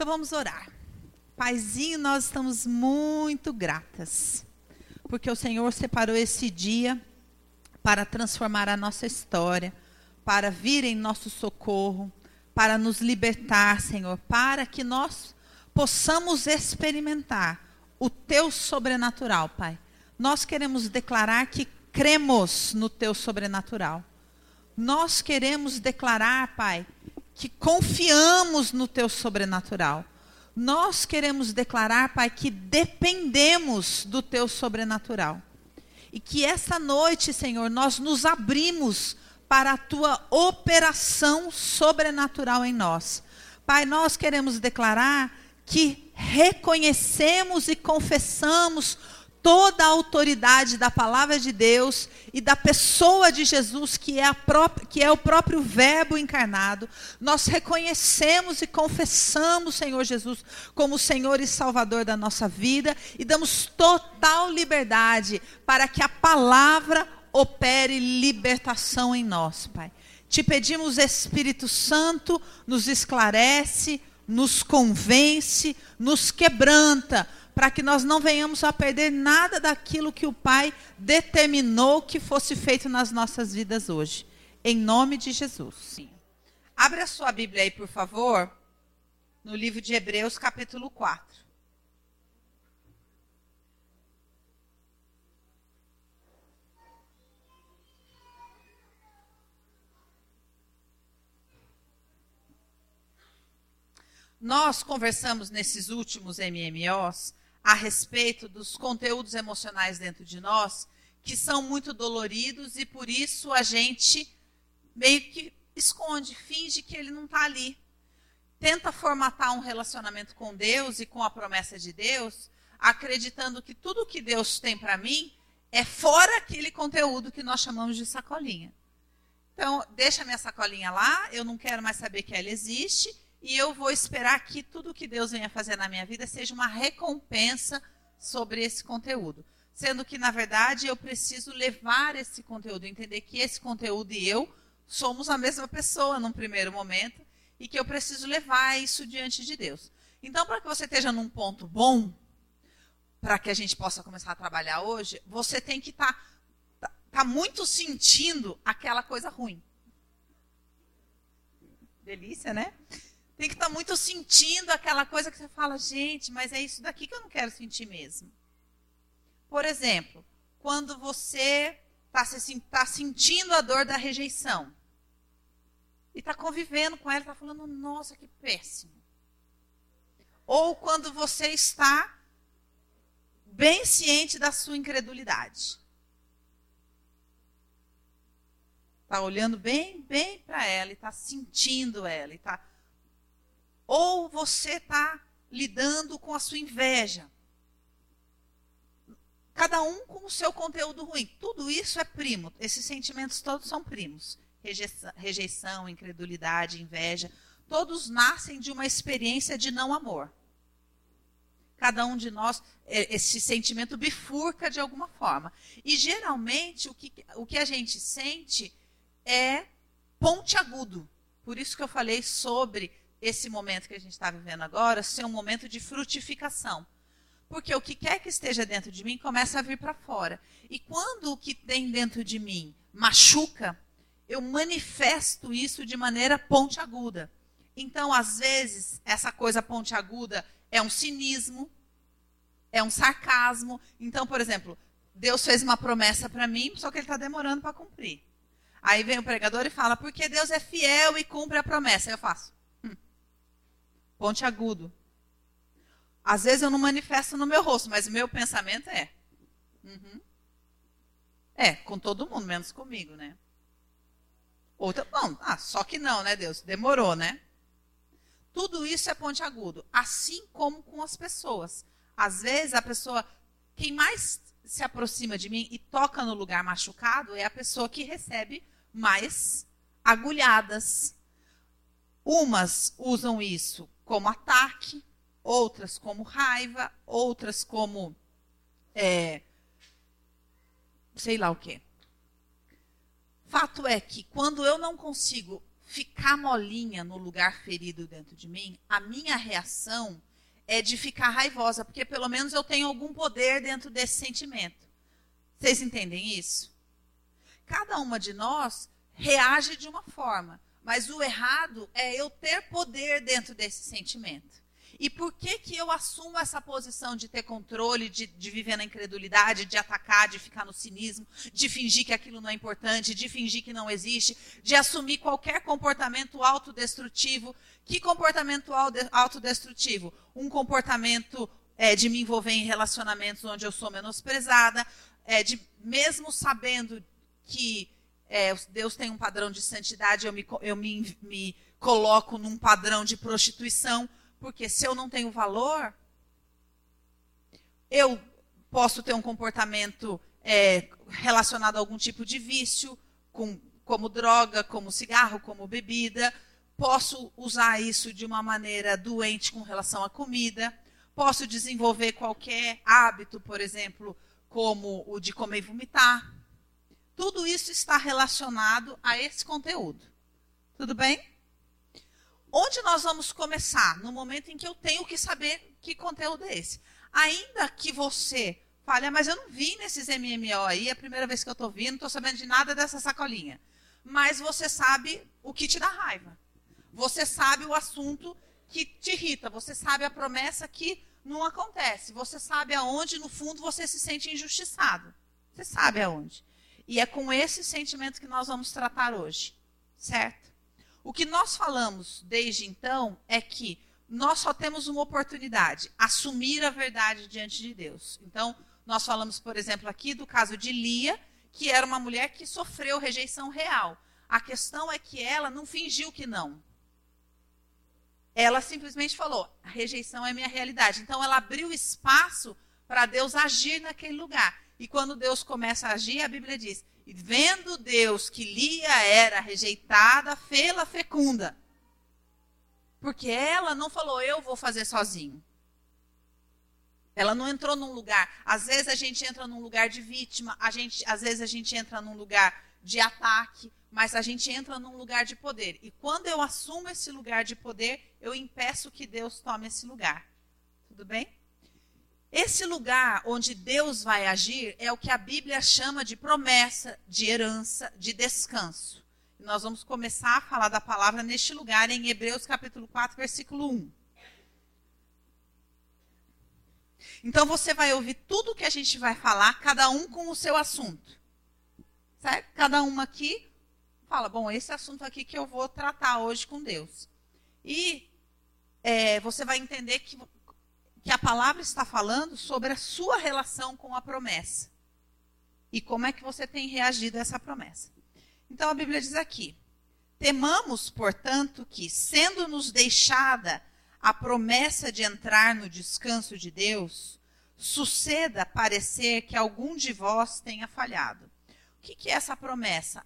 Então vamos orar. Paizinho, nós estamos muito gratas, porque o Senhor separou esse dia para transformar a nossa história, para vir em nosso socorro, para nos libertar, Senhor, para que nós possamos experimentar o teu sobrenatural, Pai. Nós queremos declarar que cremos no teu sobrenatural. Nós queremos declarar, Pai, que confiamos no teu sobrenatural. Nós queremos declarar, Pai, que dependemos do teu sobrenatural. E que essa noite, Senhor, nós nos abrimos para a tua operação sobrenatural em nós. Pai, nós queremos declarar que reconhecemos e confessamos toda a autoridade da palavra de Deus e da pessoa de Jesus, que é, própria, que é, o próprio Verbo encarnado, nós reconhecemos e confessamos Senhor Jesus como Senhor e Salvador da nossa vida e damos total liberdade para que a palavra opere libertação em nós, Pai. Te pedimos, Espírito Santo, nos esclarece, nos convence, nos quebranta para que nós não venhamos a perder nada daquilo que o Pai determinou que fosse feito nas nossas vidas hoje. Em nome de Jesus. Sim. Abra a sua Bíblia aí, por favor, no livro de Hebreus, capítulo 4. Nós conversamos nesses últimos MMOs a respeito dos conteúdos emocionais dentro de nós que são muito doloridos e por isso a gente meio que esconde, finge que ele não está ali. Tenta formatar um relacionamento com Deus e com a promessa de Deus, acreditando que tudo que Deus tem para mim é fora aquele conteúdo que nós chamamos de sacolinha. Então, deixa minha sacolinha lá, eu não quero mais saber que ela existe e eu vou esperar que tudo que Deus venha fazer na minha vida seja uma recompensa sobre esse conteúdo. Sendo que, na verdade, eu preciso levar esse conteúdo, entender que esse conteúdo e eu somos a mesma pessoa num primeiro momento e que eu preciso levar isso diante de Deus. Então, para que você esteja num ponto bom, para que a gente possa começar a trabalhar hoje, você tem que estar tá, tá, tá muito sentindo aquela coisa ruim. Delícia, né? Tem que estar tá muito sentindo aquela coisa que você fala, gente, mas é isso daqui que eu não quero sentir mesmo. Por exemplo, quando você está tá sentindo a dor da rejeição e está convivendo com ela, está falando, nossa, que péssimo. Ou quando você está bem ciente da sua incredulidade. Está olhando bem, bem para ela e está sentindo ela e está ou você está lidando com a sua inveja. Cada um com o seu conteúdo ruim. Tudo isso é primo. Esses sentimentos todos são primos. Rejeição, rejeição incredulidade, inveja. Todos nascem de uma experiência de não amor. Cada um de nós, é, esse sentimento bifurca de alguma forma. E geralmente o que, o que a gente sente é ponte agudo. Por isso que eu falei sobre esse momento que a gente está vivendo agora ser um momento de frutificação. Porque o que quer que esteja dentro de mim começa a vir para fora. E quando o que tem dentro de mim machuca, eu manifesto isso de maneira pontiaguda. Então, às vezes, essa coisa pontiaguda é um cinismo, é um sarcasmo. Então, por exemplo, Deus fez uma promessa para mim, só que ele está demorando para cumprir. Aí vem o pregador e fala, porque Deus é fiel e cumpre a promessa. Eu faço. Ponte agudo. Às vezes eu não manifesto no meu rosto, mas o meu pensamento é. Uhum. É, com todo mundo, menos comigo, né? Outra, bom, ah, só que não, né, Deus? Demorou, né? Tudo isso é ponte agudo, assim como com as pessoas. Às vezes a pessoa, quem mais se aproxima de mim e toca no lugar machucado é a pessoa que recebe mais agulhadas. Umas usam isso como ataque, outras como raiva, outras como é, sei lá o quê. Fato é que quando eu não consigo ficar molinha no lugar ferido dentro de mim, a minha reação é de ficar raivosa, porque pelo menos eu tenho algum poder dentro desse sentimento. Vocês entendem isso? Cada uma de nós reage de uma forma, mas o errado é eu ter poder dentro desse sentimento. E por que, que eu assumo essa posição de ter controle, de, de viver na incredulidade, de atacar, de ficar no cinismo, de fingir que aquilo não é importante, de fingir que não existe, de assumir qualquer comportamento autodestrutivo? Que comportamento autodestrutivo? Um comportamento é, de me envolver em relacionamentos onde eu sou menosprezada, é, de mesmo sabendo que é, Deus tem um padrão de santidade, eu me, eu me, me coloco num padrão de prostituição porque se eu não tenho valor, eu posso ter um comportamento é, relacionado a algum tipo de vício, com, como droga, como cigarro, como bebida. Posso usar isso de uma maneira doente com relação à comida. Posso desenvolver qualquer hábito, por exemplo, como o de comer e vomitar. Tudo isso está relacionado a esse conteúdo. Tudo bem? Onde nós vamos começar? No momento em que eu tenho que saber que conteúdo é esse. Ainda que você fale, ah, mas eu não vi nesses MMO aí, é a primeira vez que eu estou vindo, não estou sabendo de nada dessa sacolinha. Mas você sabe o que te dá raiva. Você sabe o assunto que te irrita. Você sabe a promessa que não acontece. Você sabe aonde, no fundo, você se sente injustiçado. Você sabe aonde. E é com esse sentimento que nós vamos tratar hoje. Certo? O que nós falamos desde então é que nós só temos uma oportunidade, assumir a verdade diante de Deus. Então, nós falamos, por exemplo, aqui do caso de Lia, que era uma mulher que sofreu rejeição real. A questão é que ela não fingiu que não. Ela simplesmente falou: a rejeição é minha realidade. Então, ela abriu espaço para Deus agir naquele lugar. E quando Deus começa a agir, a Bíblia diz: e vendo Deus que Lia era rejeitada, fê-la fecunda. Porque ela não falou, eu vou fazer sozinho. Ela não entrou num lugar. Às vezes a gente entra num lugar de vítima, a gente, às vezes a gente entra num lugar de ataque, mas a gente entra num lugar de poder. E quando eu assumo esse lugar de poder, eu impeço que Deus tome esse lugar. Tudo bem? Esse lugar onde Deus vai agir é o que a Bíblia chama de promessa, de herança, de descanso. Nós vamos começar a falar da palavra neste lugar em Hebreus capítulo 4, versículo 1. Então você vai ouvir tudo que a gente vai falar, cada um com o seu assunto. Certo? Cada um aqui fala, bom, esse assunto aqui que eu vou tratar hoje com Deus. E é, você vai entender que que a palavra está falando sobre a sua relação com a promessa. E como é que você tem reagido a essa promessa. Então a Bíblia diz aqui: Temamos, portanto, que, sendo-nos deixada a promessa de entrar no descanso de Deus, suceda parecer que algum de vós tenha falhado. O que, que é essa promessa?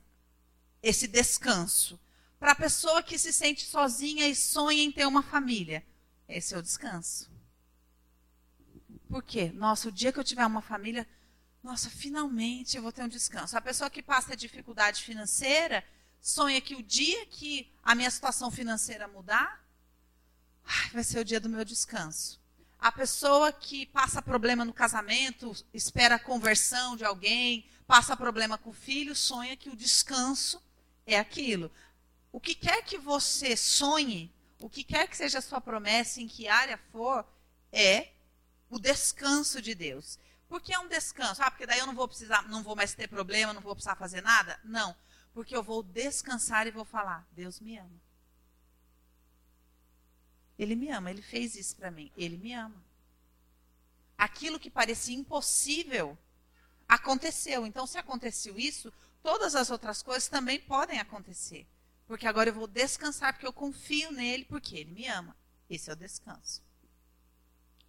Esse descanso. Para a pessoa que se sente sozinha e sonha em ter uma família, esse é o descanso. Por quê? Nossa, o dia que eu tiver uma família, nossa, finalmente eu vou ter um descanso. A pessoa que passa dificuldade financeira sonha que o dia que a minha situação financeira mudar, ai, vai ser o dia do meu descanso. A pessoa que passa problema no casamento, espera a conversão de alguém, passa problema com o filho, sonha que o descanso é aquilo. O que quer que você sonhe, o que quer que seja a sua promessa, em que área for, é o descanso de Deus. Por que é um descanso? Ah, porque daí eu não vou precisar, não vou mais ter problema, não vou precisar fazer nada? Não. Porque eu vou descansar e vou falar: Deus me ama. Ele me ama, ele fez isso para mim. Ele me ama. Aquilo que parecia impossível aconteceu. Então, se aconteceu isso, todas as outras coisas também podem acontecer. Porque agora eu vou descansar, porque eu confio nele, porque ele me ama. Esse é o descanso.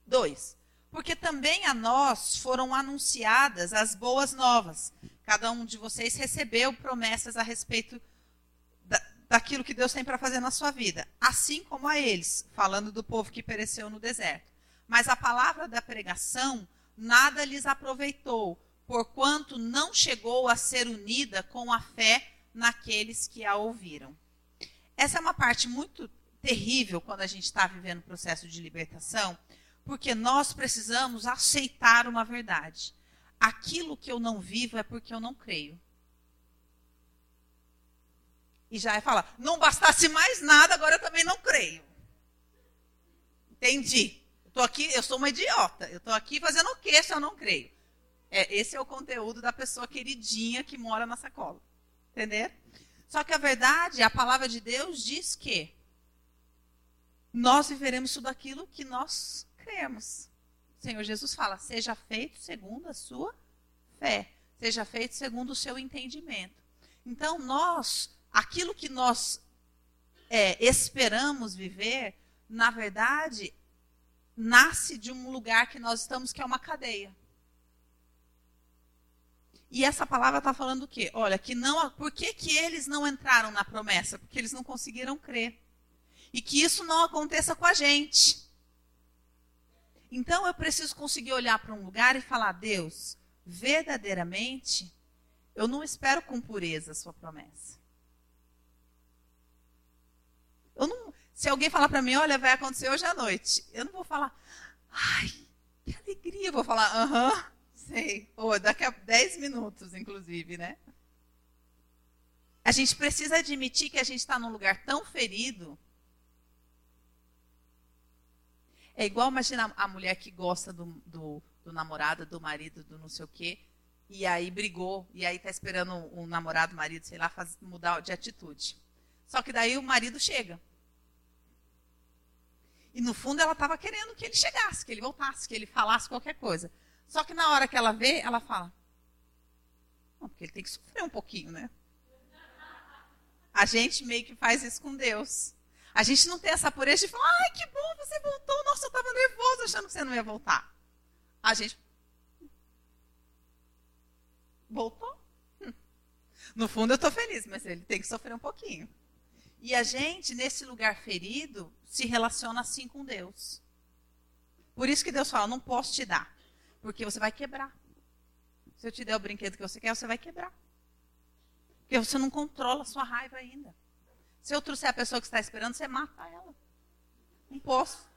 Dois, porque também a nós foram anunciadas as boas novas. Cada um de vocês recebeu promessas a respeito da, daquilo que Deus tem para fazer na sua vida, assim como a eles, falando do povo que pereceu no deserto. Mas a palavra da pregação nada lhes aproveitou, porquanto não chegou a ser unida com a fé naqueles que a ouviram. essa é uma parte muito terrível quando a gente está vivendo o processo de libertação, porque nós precisamos aceitar uma verdade. Aquilo que eu não vivo é porque eu não creio. E já é falar, não bastasse mais nada, agora eu também não creio. Entendi. Eu aqui, eu sou uma idiota. Eu estou aqui fazendo o que se eu não creio? É, esse é o conteúdo da pessoa queridinha que mora na sacola. Entender? Só que a verdade, a palavra de Deus diz que nós viveremos tudo aquilo que nós cremos. O Senhor Jesus fala: seja feito segundo a sua fé, seja feito segundo o seu entendimento. Então, nós, aquilo que nós é, esperamos viver, na verdade, nasce de um lugar que nós estamos, que é uma cadeia. E essa palavra está falando o quê? Olha, que não, por que, que eles não entraram na promessa? Porque eles não conseguiram crer. E que isso não aconteça com a gente. Então eu preciso conseguir olhar para um lugar e falar: Deus, verdadeiramente, eu não espero com pureza a sua promessa. Eu não, se alguém falar para mim, olha, vai acontecer hoje à noite, eu não vou falar, ai, que alegria, eu vou falar, aham. Uh -huh. Sei. Oh, daqui a 10 minutos, inclusive, né? A gente precisa admitir que a gente está num lugar tão ferido. É igual imaginar a mulher que gosta do, do, do namorado, do marido, do não sei o quê, e aí brigou, e aí está esperando o um namorado, o marido, sei lá, faz, mudar de atitude. Só que daí o marido chega. E no fundo ela estava querendo que ele chegasse, que ele voltasse, que ele falasse qualquer coisa. Só que na hora que ela vê, ela fala: Não, porque ele tem que sofrer um pouquinho, né? A gente meio que faz isso com Deus. A gente não tem essa pureza de falar: Ai, que bom, você voltou. Nossa, eu estava nervoso achando que você não ia voltar. A gente. Voltou? Hum. No fundo, eu estou feliz, mas ele tem que sofrer um pouquinho. E a gente, nesse lugar ferido, se relaciona assim com Deus. Por isso que Deus fala: Não posso te dar. Porque você vai quebrar. Se eu te der o brinquedo que você quer, você vai quebrar. Porque você não controla a sua raiva ainda. Se eu trouxer a pessoa que está esperando, você mata ela. Não posso.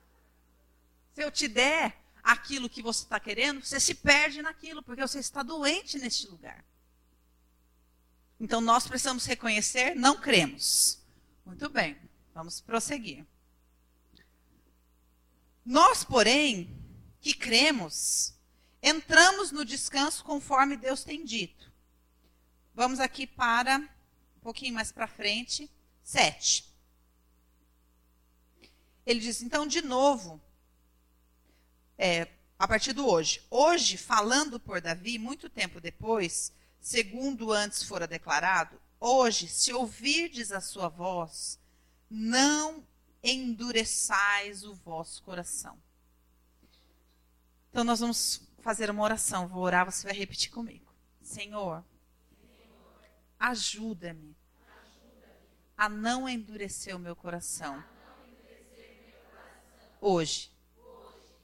Se eu te der aquilo que você está querendo, você se perde naquilo, porque você está doente neste lugar. Então nós precisamos reconhecer, não cremos. Muito bem, vamos prosseguir. Nós, porém, que cremos, entramos no descanso conforme Deus tem dito. Vamos aqui para um pouquinho mais para frente, 7. Ele diz, então, de novo, é, a partir do hoje. Hoje, falando por Davi, muito tempo depois, segundo antes fora declarado, hoje, se ouvirdes a sua voz, não endureçais o vosso coração. Então, nós vamos fazer uma oração. Vou orar, você vai repetir comigo. Senhor, ajuda-me a não endurecer o meu coração. Hoje,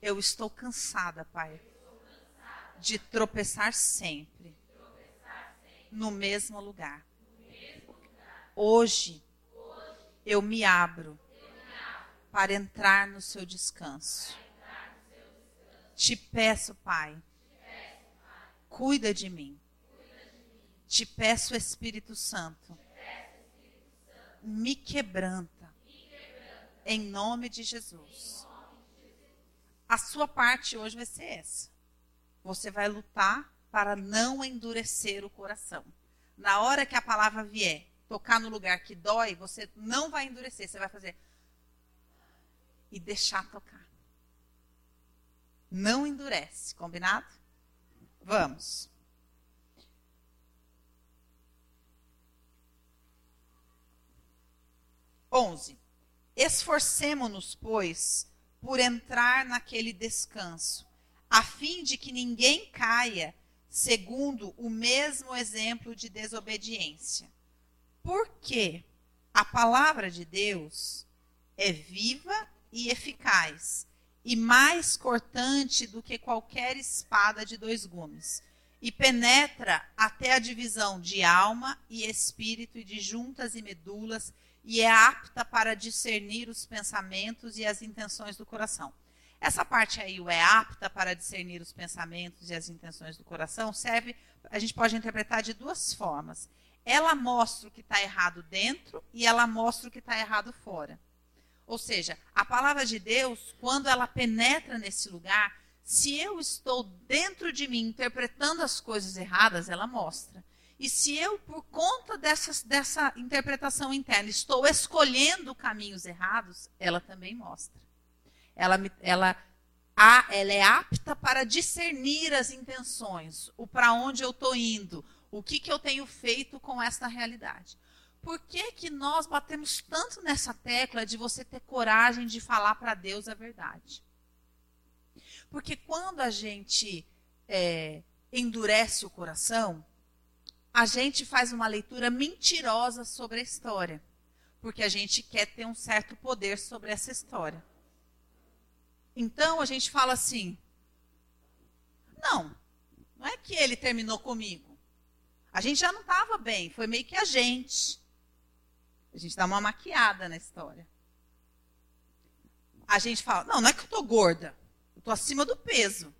eu estou cansada, Pai, de tropeçar sempre no mesmo lugar. Hoje, eu me abro para entrar no seu descanso. Te peço, Pai, cuida de mim. Te peço, Espírito Santo, me quebranta, em nome de Jesus. A sua parte hoje vai ser essa. Você vai lutar para não endurecer o coração. Na hora que a palavra vier, tocar no lugar que dói, você não vai endurecer, você vai fazer e deixar tocar não endurece. Combinado? Vamos. Onze. Esforcemo-nos, pois, por entrar naquele descanso, a fim de que ninguém caia segundo o mesmo exemplo de desobediência. Porque a palavra de Deus é viva e eficaz e mais cortante do que qualquer espada de dois gumes, e penetra até a divisão de alma e espírito e de juntas e medulas, e é apta para discernir os pensamentos e as intenções do coração. Essa parte aí, o é apta para discernir os pensamentos e as intenções do coração, serve, a gente pode interpretar de duas formas. Ela mostra o que está errado dentro e ela mostra o que está errado fora. Ou seja, a palavra de Deus, quando ela penetra nesse lugar, se eu estou dentro de mim interpretando as coisas erradas, ela mostra. E se eu, por conta dessas, dessa interpretação interna, estou escolhendo caminhos errados, ela também mostra. Ela, ela, a, ela é apta para discernir as intenções, o para onde eu estou indo, o que, que eu tenho feito com essa realidade. Por que, que nós batemos tanto nessa tecla de você ter coragem de falar para Deus a verdade? Porque quando a gente é, endurece o coração, a gente faz uma leitura mentirosa sobre a história. Porque a gente quer ter um certo poder sobre essa história. Então a gente fala assim: não, não é que ele terminou comigo. A gente já não estava bem, foi meio que a gente. A gente dá uma maquiada na história. A gente fala: não, não é que eu estou gorda, eu estou acima do peso.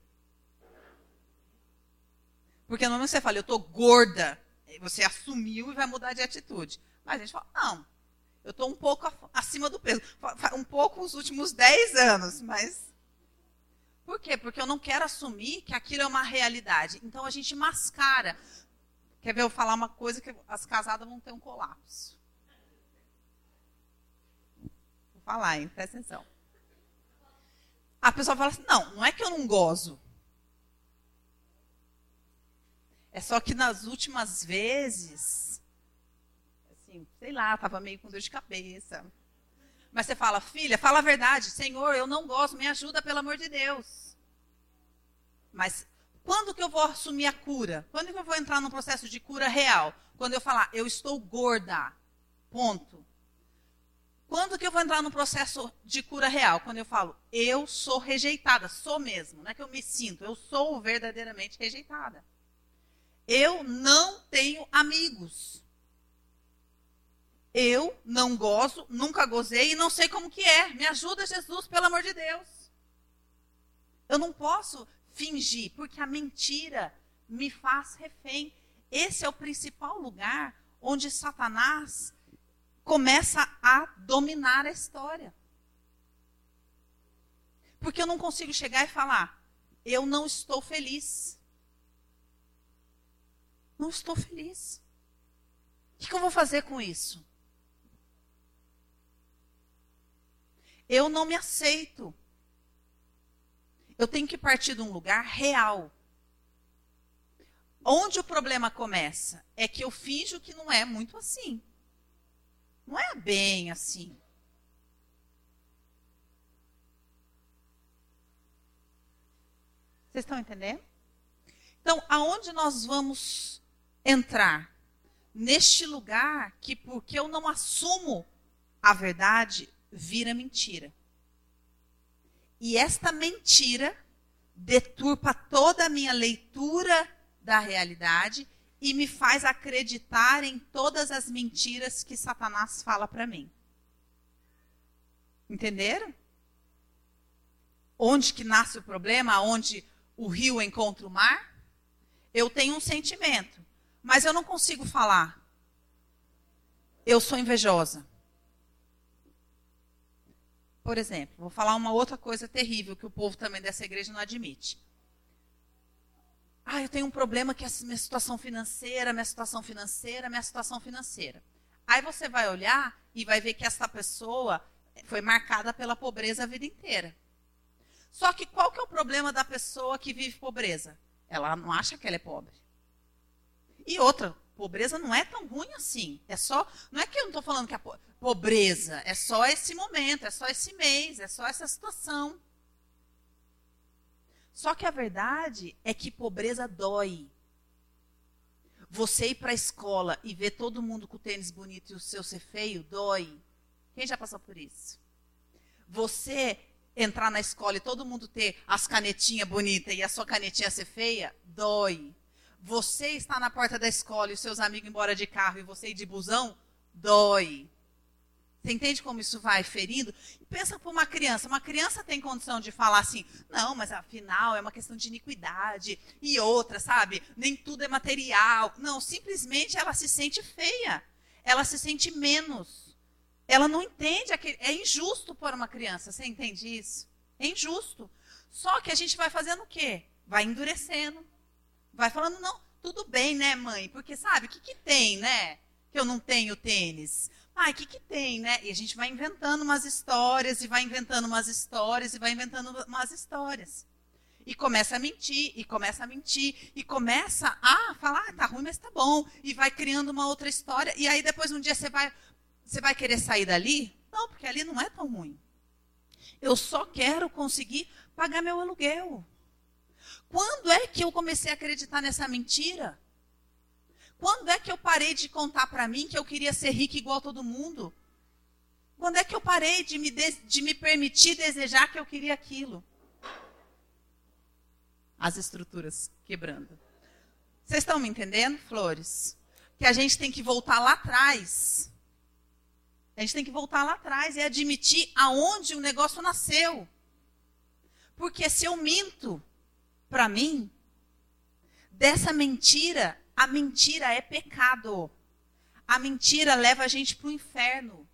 Porque no momento que você fala, eu estou gorda, você assumiu e vai mudar de atitude. Mas a gente fala, não, eu estou um pouco acima do peso. Um pouco os últimos 10 anos, mas. Por quê? Porque eu não quero assumir que aquilo é uma realidade. Então a gente mascara. Quer ver eu falar uma coisa que as casadas vão ter um colapso? Vou falar, hein? Presta atenção. A pessoa fala assim: não, não é que eu não gozo. É só que nas últimas vezes, assim, sei lá, estava meio com dor de cabeça. Mas você fala, filha, fala a verdade. Senhor, eu não gosto, me ajuda, pelo amor de Deus. Mas quando que eu vou assumir a cura? Quando que eu vou entrar num processo de cura real? Quando eu falar, eu estou gorda. Ponto. Quando que eu vou entrar num processo de cura real? Quando eu falo, eu sou rejeitada, sou mesmo. Não é que eu me sinto, eu sou verdadeiramente rejeitada. Eu não tenho amigos. Eu não gozo, nunca gozei e não sei como que é. Me ajuda, Jesus, pelo amor de Deus. Eu não posso fingir, porque a mentira me faz refém. Esse é o principal lugar onde Satanás começa a dominar a história. Porque eu não consigo chegar e falar, eu não estou feliz. Não estou feliz. O que eu vou fazer com isso? Eu não me aceito. Eu tenho que partir de um lugar real. Onde o problema começa? É que eu finjo que não é muito assim. Não é bem assim. Vocês estão entendendo? Então, aonde nós vamos entrar neste lugar que, porque eu não assumo a verdade, vira mentira. E esta mentira deturpa toda a minha leitura da realidade e me faz acreditar em todas as mentiras que Satanás fala para mim. Entenderam? Onde que nasce o problema? Onde o rio encontra o mar? Eu tenho um sentimento. Mas eu não consigo falar. Eu sou invejosa. Por exemplo, vou falar uma outra coisa terrível que o povo também dessa igreja não admite. Ah, eu tenho um problema que é a minha situação financeira, minha situação financeira, minha situação financeira. Aí você vai olhar e vai ver que essa pessoa foi marcada pela pobreza a vida inteira. Só que qual que é o problema da pessoa que vive pobreza? Ela não acha que ela é pobre. E outra, pobreza não é tão ruim assim. É só, não é que eu não estou falando que a pobreza é só esse momento, é só esse mês, é só essa situação. Só que a verdade é que pobreza dói. Você ir para a escola e ver todo mundo com o tênis bonito e o seu ser feio, dói. Quem já passou por isso? Você entrar na escola e todo mundo ter as canetinhas bonitas e a sua canetinha ser feia, dói. Você está na porta da escola e os seus amigos embora de carro e você ir de busão, dói. Você entende como isso vai ferindo? Pensa para uma criança. Uma criança tem condição de falar assim, não, mas afinal é uma questão de iniquidade. E outra, sabe? Nem tudo é material. Não, simplesmente ela se sente feia. Ela se sente menos. Ela não entende. Aquele... É injusto por uma criança. Você entende isso? É injusto. Só que a gente vai fazendo o quê? Vai endurecendo. Vai falando, não, tudo bem, né, mãe? Porque sabe, o que, que tem, né? Que eu não tenho tênis. Ah, o que, que tem, né? E a gente vai inventando umas histórias, e vai inventando umas histórias, e vai inventando umas histórias. E começa a mentir, e começa a mentir, e começa a falar, ah, tá ruim, mas tá bom. E vai criando uma outra história. E aí depois um dia você vai, você vai querer sair dali? Não, porque ali não é tão ruim. Eu só quero conseguir pagar meu aluguel. Quando é que eu comecei a acreditar nessa mentira? Quando é que eu parei de contar para mim que eu queria ser rica igual todo mundo? Quando é que eu parei de me, de, de me permitir desejar que eu queria aquilo? As estruturas quebrando. Vocês estão me entendendo, flores? Que a gente tem que voltar lá atrás. A gente tem que voltar lá atrás e admitir aonde o negócio nasceu. Porque se eu minto para mim, dessa mentira a mentira é pecado. A mentira leva a gente para o inferno.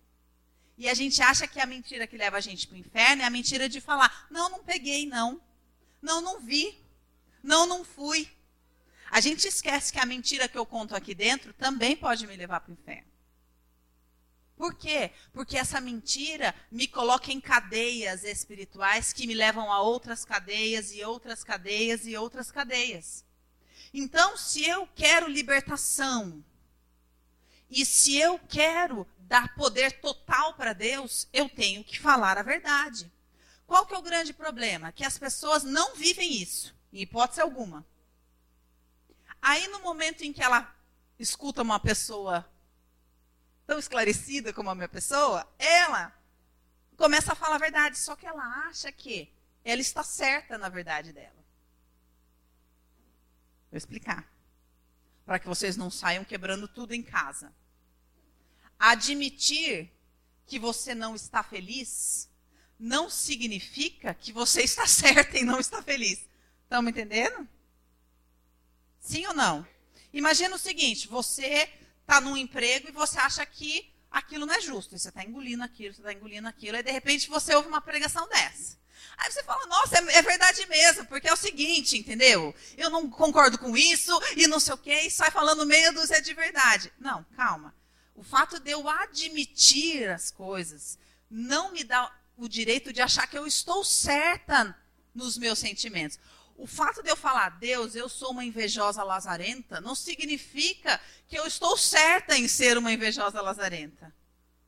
E a gente acha que a mentira que leva a gente para o inferno é a mentira de falar: não, não peguei, não. Não, não vi. Não, não fui. A gente esquece que a mentira que eu conto aqui dentro também pode me levar para o inferno. Por quê? Porque essa mentira me coloca em cadeias espirituais que me levam a outras cadeias e outras cadeias e outras cadeias. Então, se eu quero libertação, e se eu quero dar poder total para Deus, eu tenho que falar a verdade. Qual que é o grande problema? Que as pessoas não vivem isso, em hipótese alguma. Aí, no momento em que ela escuta uma pessoa tão esclarecida como a minha pessoa, ela começa a falar a verdade, só que ela acha que ela está certa na verdade dela. Vou explicar. Para que vocês não saiam quebrando tudo em casa. Admitir que você não está feliz não significa que você está certa e não está feliz. Estão me entendendo? Sim ou não? Imagina o seguinte: você está num emprego e você acha que aquilo não é justo. Você está engolindo aquilo, você está engolindo aquilo, e de repente você ouve uma pregação dessa. Aí você fala, nossa, é, é, verdade mesmo, porque é o seguinte, entendeu? Eu não concordo com isso e não sei o quê, e sai falando meia dúzia de verdade. Não, calma. O fato de eu admitir as coisas não me dá o direito de achar que eu estou certa nos meus sentimentos. O fato de eu falar, Deus, eu sou uma invejosa lazarenta, não significa que eu estou certa em ser uma invejosa lazarenta.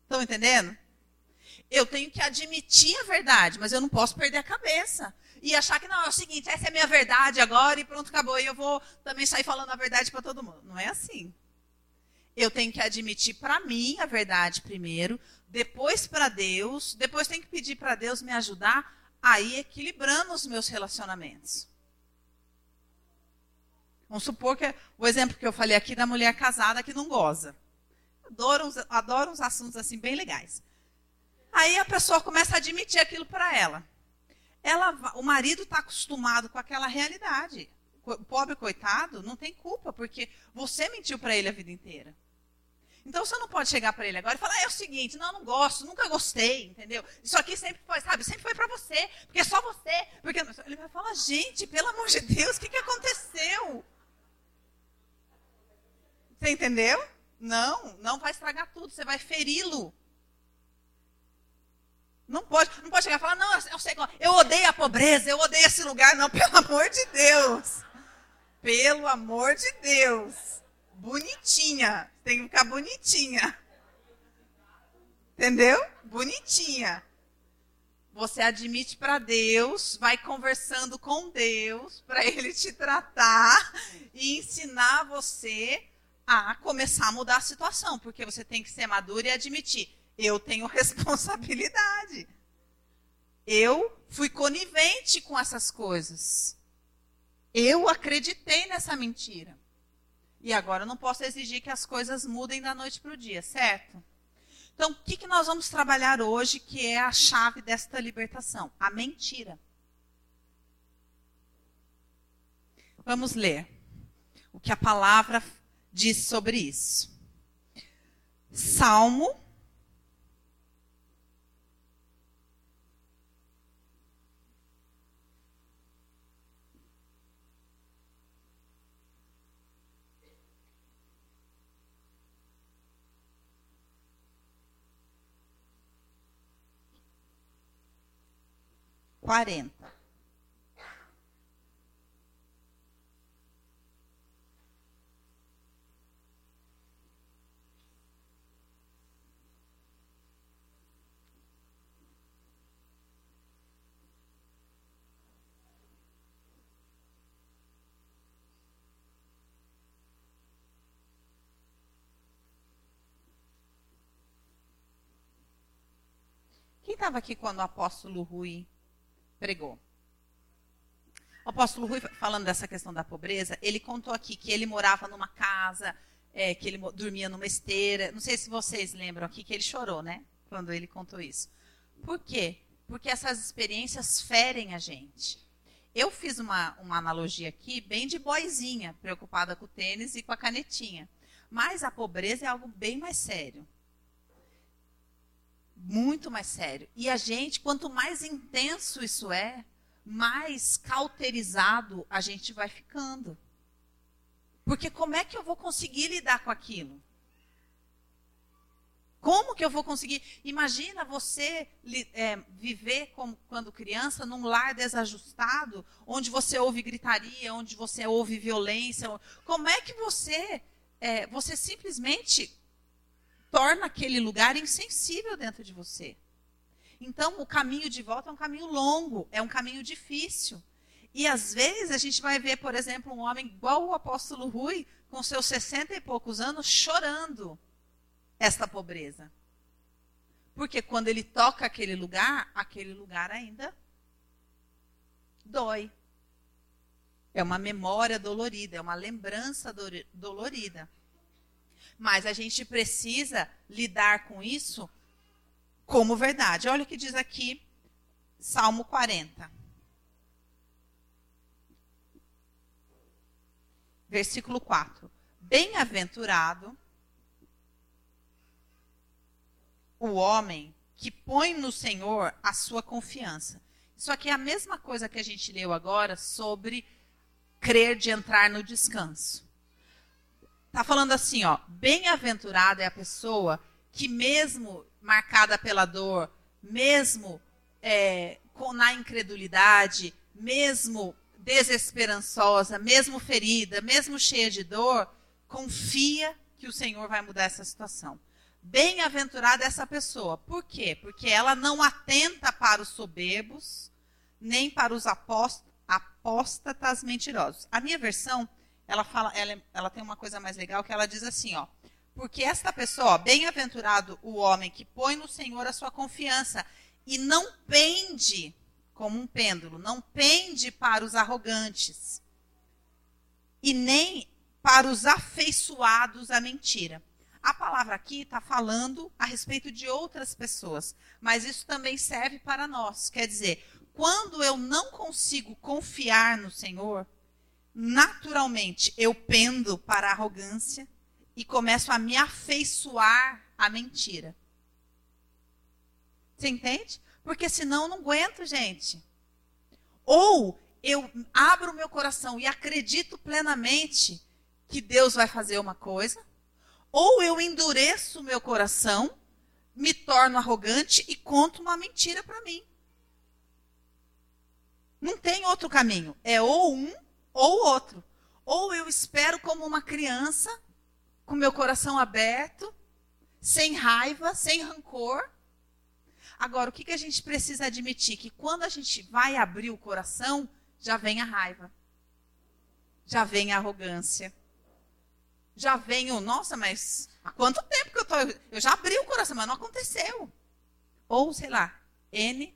Estão entendendo? Eu tenho que admitir a verdade, mas eu não posso perder a cabeça. E achar que não, é o seguinte, essa é a minha verdade agora e pronto, acabou. E eu vou também sair falando a verdade para todo mundo. Não é assim. Eu tenho que admitir para mim a verdade primeiro, depois para Deus, depois tenho que pedir para Deus me ajudar a ir equilibrando os meus relacionamentos. Vamos supor que o exemplo que eu falei aqui da mulher casada que não goza. Adoro uns, adoro uns assuntos assim bem legais. Aí a pessoa começa a admitir aquilo para ela. ela. O marido está acostumado com aquela realidade. O pobre coitado não tem culpa, porque você mentiu para ele a vida inteira. Então você não pode chegar para ele agora e falar: é o seguinte, não, não gosto, nunca gostei, entendeu? Isso aqui sempre foi, sabe, sempre foi para você, porque é só você. Porque ele vai falar: gente, pelo amor de Deus, o que, que aconteceu? Você entendeu? Não, não vai estragar tudo, você vai feri-lo. Não pode, não pode chegar e falar, não, eu sei, eu odeio a pobreza, eu odeio esse lugar. Não, pelo amor de Deus. Pelo amor de Deus. Bonitinha. Tem que ficar bonitinha. Entendeu? Bonitinha. Você admite para Deus, vai conversando com Deus para Ele te tratar e ensinar você a começar a mudar a situação, porque você tem que ser maduro e admitir eu tenho responsabilidade. Eu fui conivente com essas coisas. Eu acreditei nessa mentira. E agora eu não posso exigir que as coisas mudem da noite para o dia, certo? Então, o que, que nós vamos trabalhar hoje que é a chave desta libertação? A mentira. Vamos ler o que a palavra diz sobre isso. Salmo quarenta. Quem estava aqui quando o apóstolo Rui pregou. O apóstolo Rui, falando dessa questão da pobreza, ele contou aqui que ele morava numa casa, é, que ele dormia numa esteira. Não sei se vocês lembram aqui que ele chorou, né? Quando ele contou isso. Por quê? Porque essas experiências ferem a gente. Eu fiz uma, uma analogia aqui, bem de boizinha, preocupada com o tênis e com a canetinha. Mas a pobreza é algo bem mais sério muito mais sério. E a gente, quanto mais intenso isso é, mais cauterizado a gente vai ficando. Porque como é que eu vou conseguir lidar com aquilo? Como que eu vou conseguir? Imagina você é, viver como, quando criança num lar desajustado, onde você ouve gritaria, onde você ouve violência. Como é que você, é, você simplesmente torna aquele lugar insensível dentro de você. Então, o caminho de volta é um caminho longo, é um caminho difícil. E às vezes a gente vai ver, por exemplo, um homem igual o apóstolo Rui, com seus 60 e poucos anos, chorando esta pobreza. Porque quando ele toca aquele lugar, aquele lugar ainda dói. É uma memória dolorida, é uma lembrança dolorida. Mas a gente precisa lidar com isso como verdade. Olha o que diz aqui, Salmo 40. Versículo 4. Bem-aventurado o homem que põe no Senhor a sua confiança. Isso aqui é a mesma coisa que a gente leu agora sobre crer de entrar no descanso. Está falando assim, ó, bem-aventurada é a pessoa que mesmo marcada pela dor, mesmo é, com, na incredulidade, mesmo desesperançosa, mesmo ferida, mesmo cheia de dor, confia que o Senhor vai mudar essa situação. Bem-aventurada é essa pessoa. Por quê? Porque ela não atenta para os soberbos, nem para os apóstatas mentirosos. A minha versão ela fala, ela, ela tem uma coisa mais legal que ela diz assim, ó. Porque esta pessoa, bem-aventurado o homem que põe no Senhor a sua confiança e não pende como um pêndulo, não pende para os arrogantes e nem para os afeiçoados à mentira. A palavra aqui está falando a respeito de outras pessoas, mas isso também serve para nós. Quer dizer, quando eu não consigo confiar no Senhor, naturalmente eu pendo para a arrogância e começo a me afeiçoar à mentira. Você entende? Porque senão eu não aguento, gente. Ou eu abro o meu coração e acredito plenamente que Deus vai fazer uma coisa, ou eu endureço o meu coração, me torno arrogante e conto uma mentira para mim. Não tem outro caminho. É ou um ou outro. Ou eu espero como uma criança, com meu coração aberto, sem raiva, sem rancor. Agora, o que, que a gente precisa admitir? Que quando a gente vai abrir o coração, já vem a raiva, já vem a arrogância, já vem o, nossa, mas há quanto tempo que eu tô. Eu já abri o coração, mas não aconteceu. Ou, sei lá, N.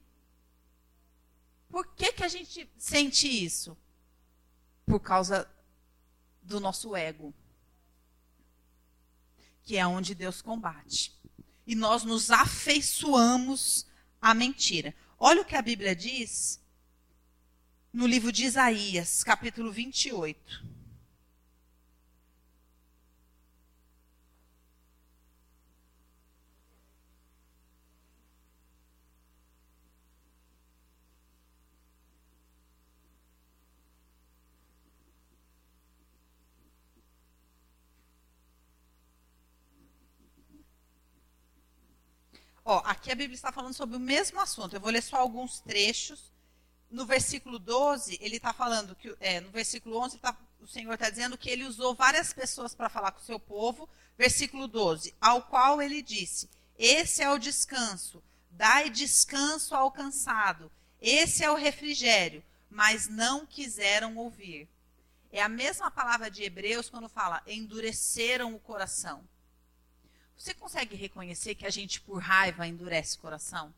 Por que, que a gente sente isso? Por causa do nosso ego, que é onde Deus combate. e nós nos afeiçoamos à mentira. Olha o que a Bíblia diz no livro de Isaías, capítulo 28. Ó, aqui a Bíblia está falando sobre o mesmo assunto. Eu vou ler só alguns trechos. No versículo 12, ele está falando que, é, no versículo 11, tá, o Senhor está dizendo que ele usou várias pessoas para falar com o seu povo. Versículo 12, ao qual ele disse: Esse é o descanso, dai descanso ao cansado, esse é o refrigério, mas não quiseram ouvir. É a mesma palavra de Hebreus quando fala endureceram o coração. Você consegue reconhecer que a gente, por raiva, endurece o coração?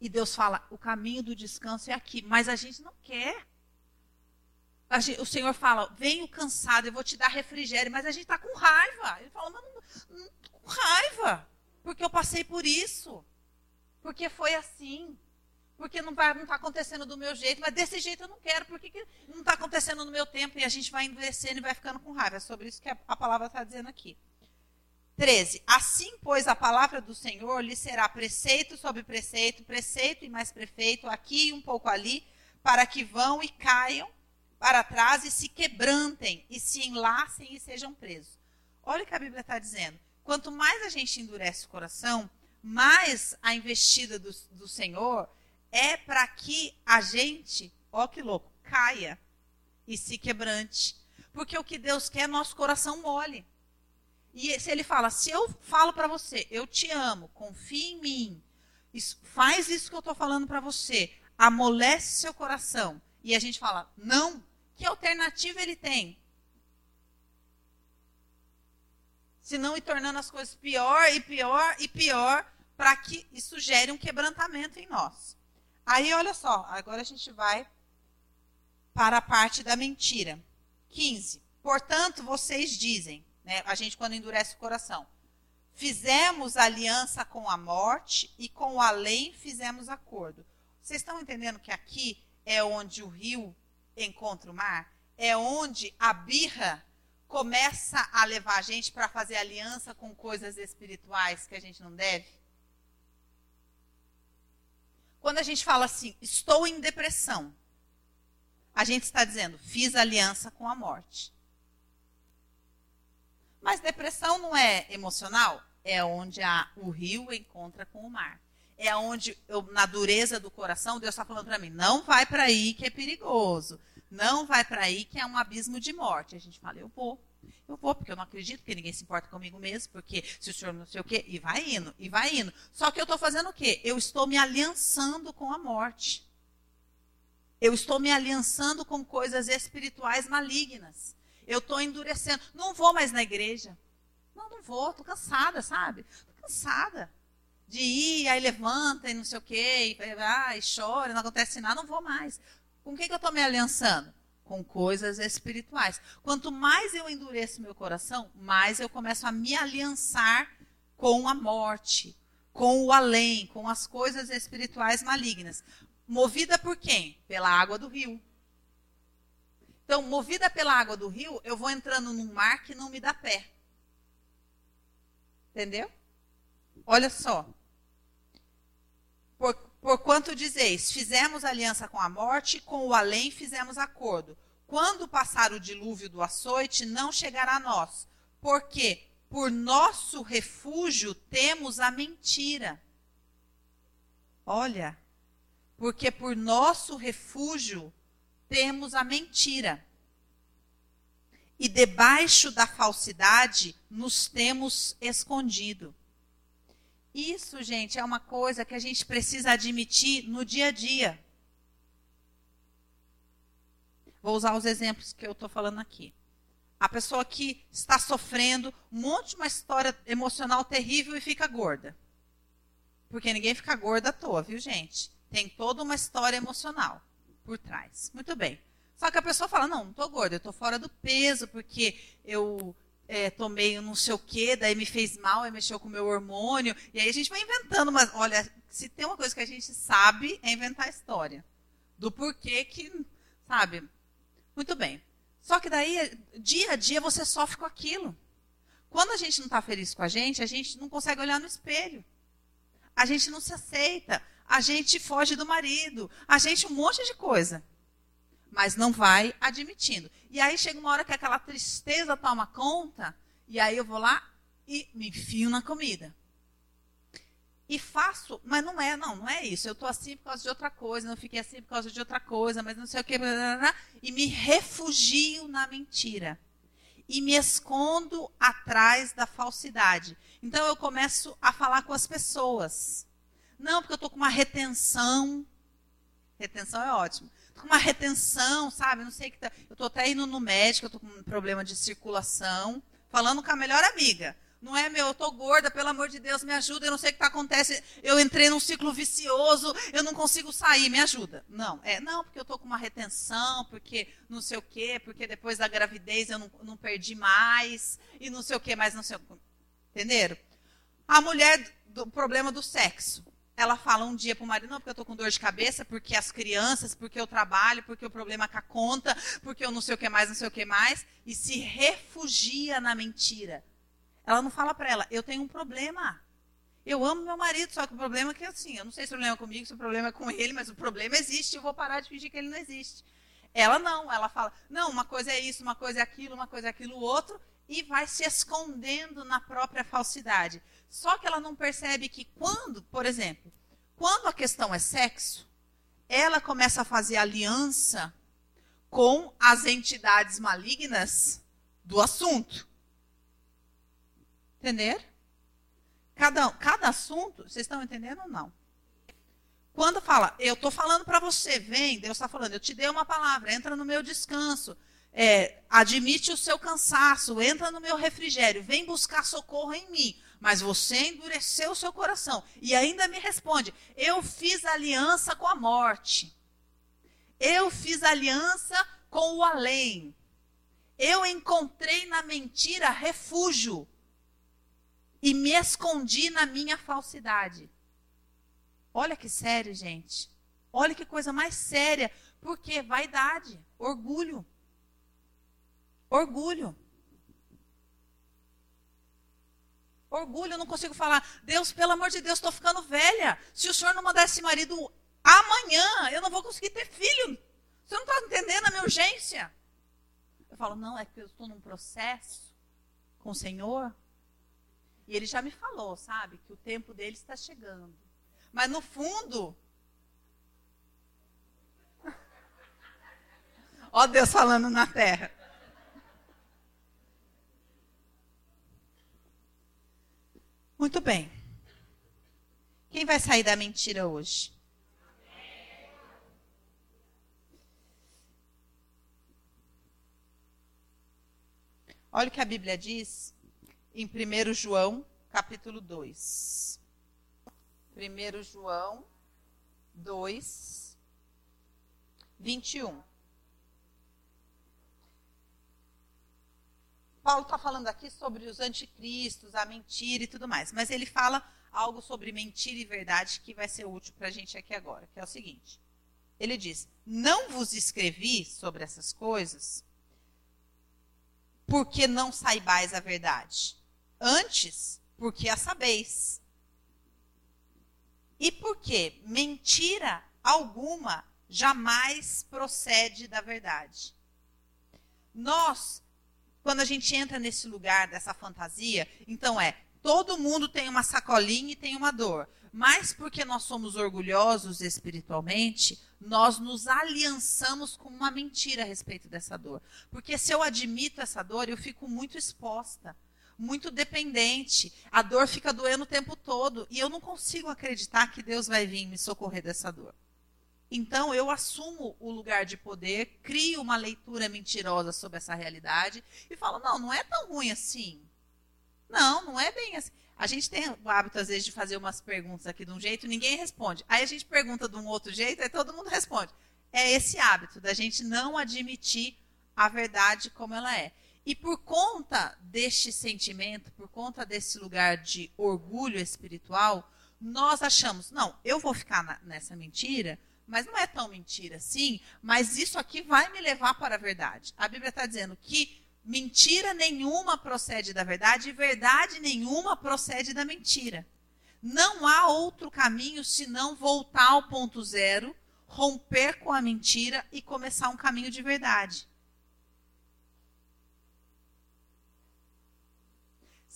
E Deus fala: o caminho do descanso é aqui, mas a gente não quer. Gente, o Senhor fala: venho cansado, eu vou te dar refrigério, mas a gente está com raiva. Ele fala: mas não, não, com raiva, porque eu passei por isso, porque foi assim, porque não está acontecendo do meu jeito, mas desse jeito eu não quero, porque que não está acontecendo no meu tempo e a gente vai endurecendo e vai ficando com raiva. É sobre isso que a, a palavra está dizendo aqui. 13. Assim, pois, a palavra do Senhor lhe será preceito sobre preceito, preceito e mais prefeito, aqui e um pouco ali, para que vão e caiam para trás e se quebrantem, e se enlacem e sejam presos. Olha o que a Bíblia está dizendo. Quanto mais a gente endurece o coração, mais a investida do, do Senhor é para que a gente, ó que louco, caia e se quebrante. Porque o que Deus quer é nosso coração mole. E se ele fala, se eu falo para você, eu te amo, confie em mim, faz isso que eu estou falando para você, amolece seu coração. E a gente fala, não, que alternativa ele tem? Se não ir tornando as coisas pior e pior e pior, para que isso gere um quebrantamento em nós. Aí, olha só, agora a gente vai para a parte da mentira. 15. Portanto, vocês dizem, né? A gente, quando endurece o coração. Fizemos aliança com a morte e com o além fizemos acordo. Vocês estão entendendo que aqui é onde o rio encontra o mar? É onde a birra começa a levar a gente para fazer aliança com coisas espirituais que a gente não deve? Quando a gente fala assim, estou em depressão, a gente está dizendo, fiz aliança com a morte. Mas depressão não é emocional? É onde a, o rio encontra com o mar. É onde, eu, na dureza do coração, Deus está falando para mim: não vai para aí que é perigoso. Não vai para aí que é um abismo de morte. A gente fala: eu vou. Eu vou, porque eu não acredito que ninguém se importa comigo mesmo, porque se o senhor não sei o quê, e vai indo, e vai indo. Só que eu estou fazendo o quê? Eu estou me aliançando com a morte. Eu estou me aliançando com coisas espirituais malignas. Eu estou endurecendo. Não vou mais na igreja. Não, não vou. Estou cansada, sabe? Estou cansada de ir, aí levanta e não sei o quê, e, ah, e chora, não acontece nada. Não vou mais. Com quem que eu estou me aliançando? Com coisas espirituais. Quanto mais eu endureço meu coração, mais eu começo a me aliançar com a morte, com o além, com as coisas espirituais malignas. Movida por quem? Pela água do rio. Então, movida pela água do rio, eu vou entrando num mar que não me dá pé. Entendeu? Olha só. Por, por quanto dizeis, fizemos aliança com a morte, com o além fizemos acordo. Quando passar o dilúvio do açoite, não chegará a nós. Porque por nosso refúgio temos a mentira. Olha, porque por nosso refúgio temos a mentira. E debaixo da falsidade nos temos escondido. Isso, gente, é uma coisa que a gente precisa admitir no dia a dia. Vou usar os exemplos que eu estou falando aqui. A pessoa que está sofrendo um monte de uma história emocional terrível e fica gorda. Porque ninguém fica gorda à toa, viu, gente? Tem toda uma história emocional por trás. Muito bem. Só que a pessoa fala: não, não estou gorda, eu estou fora do peso, porque eu é, tomei não sei o quê, daí me fez mal, aí mexeu com o meu hormônio. E aí a gente vai inventando, mas olha, se tem uma coisa que a gente sabe é inventar história. Do porquê que, sabe? Muito bem. Só que daí, dia a dia, você sofre com aquilo. Quando a gente não está feliz com a gente, a gente não consegue olhar no espelho. A gente não se aceita. A gente foge do marido. A gente um monte de coisa. Mas não vai admitindo. E aí chega uma hora que aquela tristeza toma conta. E aí eu vou lá e me enfio na comida e faço, mas não é, não, não é isso. Eu estou assim por causa de outra coisa, não fiquei assim por causa de outra coisa, mas não sei o que, blá, blá, blá, e me refugio na mentira. E me escondo atrás da falsidade. Então eu começo a falar com as pessoas. Não, porque eu estou com uma retenção. Retenção é ótimo. Tô com uma retenção, sabe? Não sei que tá. Eu estou até indo no médico, estou com um problema de circulação, falando com a melhor amiga. Não é meu, eu tô gorda, pelo amor de Deus, me ajuda, eu não sei o que tá acontecendo. Eu entrei num ciclo vicioso, eu não consigo sair, me ajuda. Não, é, não, porque eu tô com uma retenção, porque não sei o quê, porque depois da gravidez eu não, não perdi mais, e não sei o quê, mas não sei o. Entenderam? A mulher do problema do sexo. Ela fala um dia pro marido, não, porque eu tô com dor de cabeça, porque as crianças, porque eu trabalho, porque o problema é com a conta, porque eu não sei o que mais, não sei o que mais, e se refugia na mentira ela não fala para ela, eu tenho um problema. Eu amo meu marido, só que o problema é que assim, eu não sei se o problema é comigo, se o problema é com ele, mas o problema existe, eu vou parar de fingir que ele não existe. Ela não, ela fala, não, uma coisa é isso, uma coisa é aquilo, uma coisa é aquilo outro, e vai se escondendo na própria falsidade. Só que ela não percebe que quando, por exemplo, quando a questão é sexo, ela começa a fazer aliança com as entidades malignas do assunto. Entender? Cada, cada assunto, vocês estão entendendo ou não? Quando fala, eu estou falando para você, vem, Deus está falando, eu te dei uma palavra, entra no meu descanso, é, admite o seu cansaço, entra no meu refrigério, vem buscar socorro em mim. Mas você endureceu o seu coração e ainda me responde: eu fiz aliança com a morte, eu fiz aliança com o além, eu encontrei na mentira refúgio e me escondi na minha falsidade. Olha que sério, gente. Olha que coisa mais séria. Porque vaidade, orgulho. Orgulho. Orgulho, eu não consigo falar. Deus, pelo amor de Deus, estou ficando velha. Se o senhor não mandar esse marido amanhã, eu não vou conseguir ter filho. Você não está entendendo a minha urgência? Eu falo, não, é que eu estou num processo com o Senhor e ele já me falou, sabe, que o tempo dele está chegando. Mas no fundo. Ó Deus falando na terra. Muito bem. Quem vai sair da mentira hoje? Olha o que a Bíblia diz em 1 João, capítulo 2. 1 João 2, 21. Paulo está falando aqui sobre os anticristos, a mentira e tudo mais, mas ele fala algo sobre mentira e verdade que vai ser útil para a gente aqui agora, que é o seguinte. Ele diz: Não vos escrevi sobre essas coisas porque não saibais a verdade Antes, porque a sabeis. E porque mentira alguma jamais procede da verdade. Nós, quando a gente entra nesse lugar dessa fantasia, então é todo mundo tem uma sacolinha e tem uma dor. Mas porque nós somos orgulhosos espiritualmente, nós nos aliançamos com uma mentira a respeito dessa dor. Porque se eu admito essa dor, eu fico muito exposta muito dependente. A dor fica doendo o tempo todo. E eu não consigo acreditar que Deus vai vir me socorrer dessa dor. Então eu assumo o lugar de poder, crio uma leitura mentirosa sobre essa realidade e falo: não, não é tão ruim assim. Não, não é bem assim. A gente tem o hábito, às vezes, de fazer umas perguntas aqui de um jeito ninguém responde. Aí a gente pergunta de um outro jeito e todo mundo responde. É esse hábito da gente não admitir a verdade como ela é. E por conta deste sentimento, por conta desse lugar de orgulho espiritual, nós achamos, não, eu vou ficar na, nessa mentira, mas não é tão mentira assim, mas isso aqui vai me levar para a verdade. A Bíblia está dizendo que mentira nenhuma procede da verdade e verdade nenhuma procede da mentira. Não há outro caminho senão voltar ao ponto zero, romper com a mentira e começar um caminho de verdade.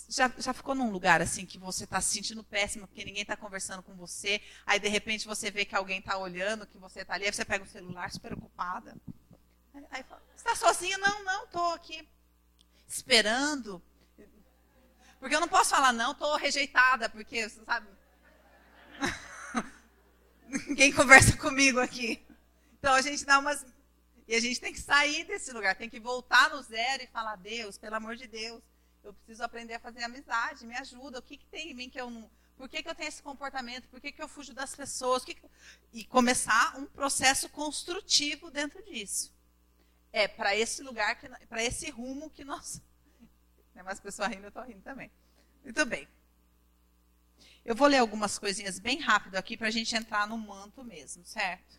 Já, já ficou num lugar assim que você está se sentindo péssimo porque ninguém está conversando com você, aí de repente você vê que alguém está olhando, que você está ali, aí você pega o celular super ocupada. Aí fala, você está sozinha? Não, não, estou aqui esperando. Porque eu não posso falar, não, estou rejeitada, porque, sabe. Ninguém conversa comigo aqui. Então a gente dá umas. E a gente tem que sair desse lugar, tem que voltar no zero e falar, Deus, pelo amor de Deus, eu preciso aprender a fazer amizade, me ajuda. O que, que tem em mim que eu não. Por que, que eu tenho esse comportamento? Por que, que eu fujo das pessoas? Que que... E começar um processo construtivo dentro disso. É para esse lugar, para esse rumo que nós. Tem mais pessoas rindo, eu estou rindo também. Muito bem. Eu vou ler algumas coisinhas bem rápido aqui para a gente entrar no manto mesmo, certo?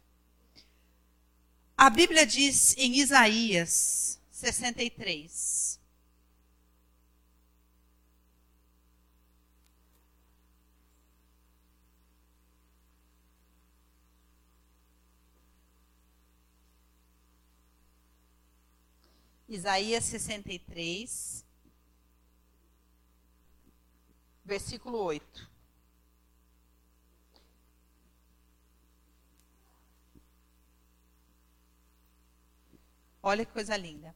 A Bíblia diz em Isaías 63. Isaías 63, versículo 8. Olha que coisa linda.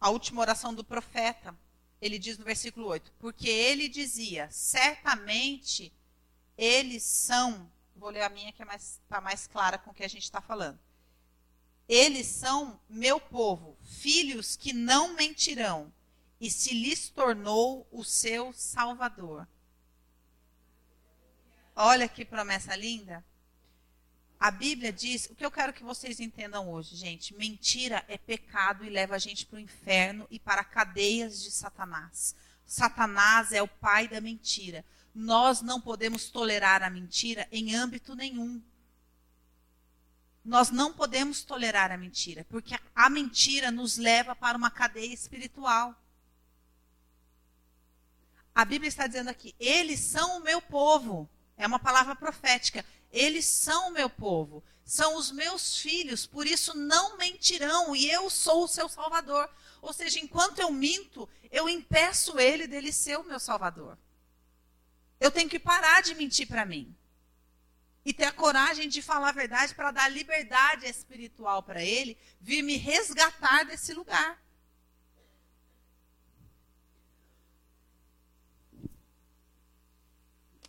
A última oração do profeta, ele diz no versículo 8: Porque ele dizia, certamente eles são. Vou ler a minha que está é mais, tá mais clara com o que a gente está falando. Eles são meu povo, filhos que não mentirão, e se lhes tornou o seu salvador. Olha que promessa linda. A Bíblia diz, o que eu quero que vocês entendam hoje, gente, mentira é pecado e leva a gente para o inferno e para cadeias de Satanás. Satanás é o pai da mentira. Nós não podemos tolerar a mentira em âmbito nenhum. Nós não podemos tolerar a mentira, porque a mentira nos leva para uma cadeia espiritual. A Bíblia está dizendo aqui: eles são o meu povo. É uma palavra profética. Eles são o meu povo, são os meus filhos, por isso não mentirão, e eu sou o seu salvador. Ou seja, enquanto eu minto, eu impeço ele dele ser o meu salvador. Eu tenho que parar de mentir para mim e ter a coragem de falar a verdade para dar liberdade espiritual para ele, vir me resgatar desse lugar.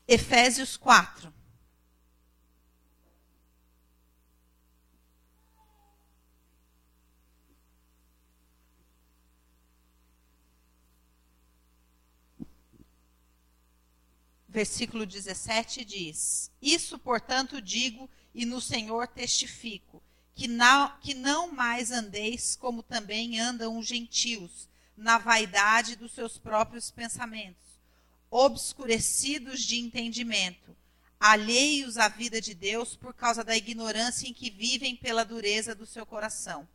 Efésios 4. Versículo 17 diz: Isso, portanto, digo e no Senhor testifico, que não, que não mais andeis como também andam os gentios, na vaidade dos seus próprios pensamentos, obscurecidos de entendimento, alheios à vida de Deus por causa da ignorância em que vivem pela dureza do seu coração,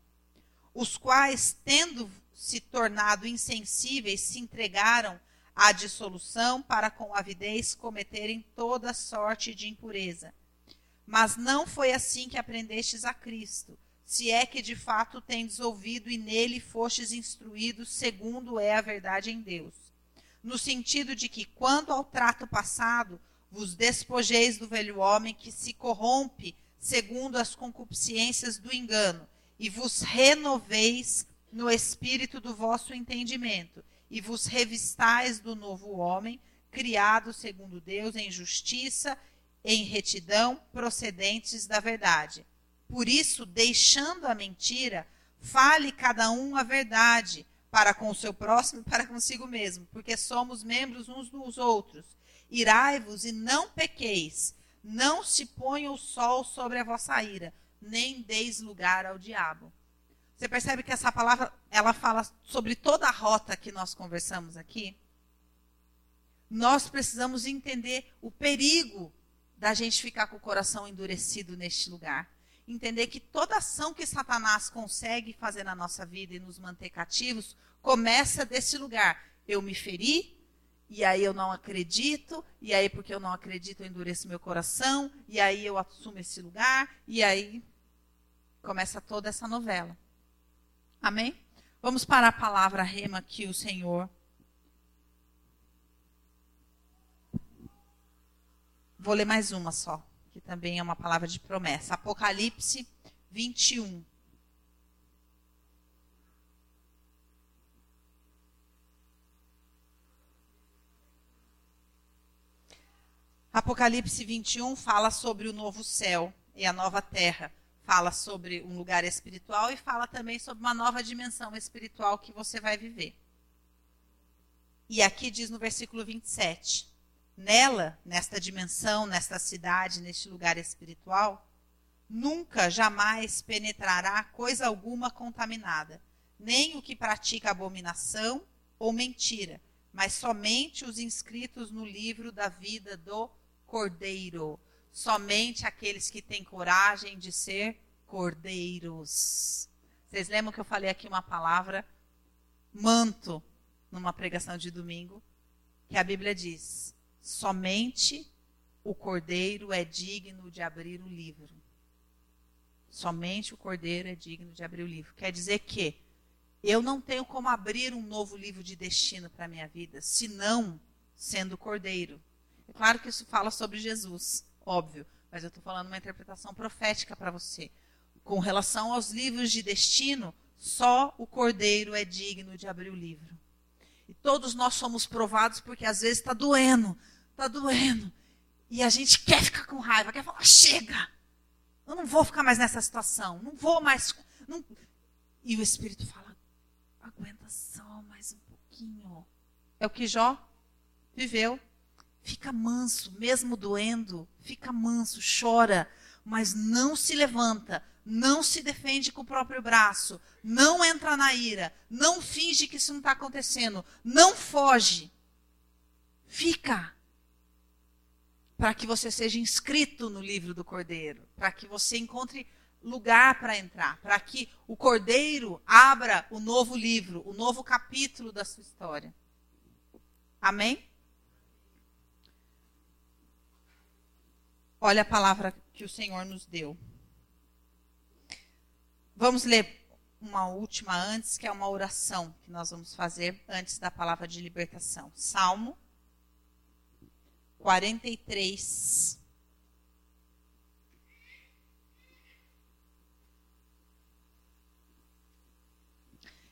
os quais, tendo se tornado insensíveis, se entregaram à dissolução, para com avidez cometerem toda sorte de impureza. Mas não foi assim que aprendestes a Cristo, se é que de fato tendes ouvido e nele fostes instruídos, segundo é a verdade em Deus. No sentido de que, quando ao trato passado, vos despojeis do velho homem que se corrompe segundo as concupiscências do engano, e vos renoveis no espírito do vosso entendimento e vos revistais do novo homem, criado segundo Deus em justiça, em retidão, procedentes da verdade. Por isso, deixando a mentira, fale cada um a verdade, para com o seu próximo e para consigo mesmo, porque somos membros uns dos outros. Irai-vos e não pequeis, não se ponha o sol sobre a vossa ira, nem deis lugar ao diabo. Você percebe que essa palavra, ela fala sobre toda a rota que nós conversamos aqui? Nós precisamos entender o perigo da gente ficar com o coração endurecido neste lugar. Entender que toda ação que Satanás consegue fazer na nossa vida e nos manter cativos começa desse lugar. Eu me feri, e aí eu não acredito, e aí porque eu não acredito eu endureço meu coração, e aí eu assumo esse lugar, e aí começa toda essa novela. Amém? Vamos para a palavra rema que o Senhor. Vou ler mais uma só, que também é uma palavra de promessa. Apocalipse 21. Apocalipse 21 fala sobre o novo céu e a nova terra fala sobre um lugar espiritual e fala também sobre uma nova dimensão espiritual que você vai viver. E aqui diz no versículo 27: Nela, nesta dimensão, nesta cidade, neste lugar espiritual, nunca, jamais penetrará coisa alguma contaminada, nem o que pratica abominação ou mentira, mas somente os inscritos no livro da vida do Cordeiro somente aqueles que têm coragem de ser cordeiros. Vocês lembram que eu falei aqui uma palavra manto numa pregação de domingo, que a Bíblia diz: somente o cordeiro é digno de abrir o livro. Somente o cordeiro é digno de abrir o livro. Quer dizer que eu não tenho como abrir um novo livro de destino para a minha vida, senão sendo cordeiro. É claro que isso fala sobre Jesus óbvio, mas eu estou falando uma interpretação profética para você. Com relação aos livros de destino, só o cordeiro é digno de abrir o livro. E todos nós somos provados porque às vezes está doendo, está doendo. E a gente quer ficar com raiva, quer falar, chega! Eu não vou ficar mais nessa situação, não vou mais. Não... E o Espírito fala, aguenta só mais um pouquinho. É o que Jó viveu. Fica manso, mesmo doendo, fica manso, chora, mas não se levanta, não se defende com o próprio braço, não entra na ira, não finge que isso não está acontecendo, não foge. Fica. Para que você seja inscrito no livro do Cordeiro, para que você encontre lugar para entrar, para que o Cordeiro abra o novo livro, o novo capítulo da sua história. Amém? Olha a palavra que o Senhor nos deu. Vamos ler uma última antes, que é uma oração que nós vamos fazer antes da palavra de libertação. Salmo 43.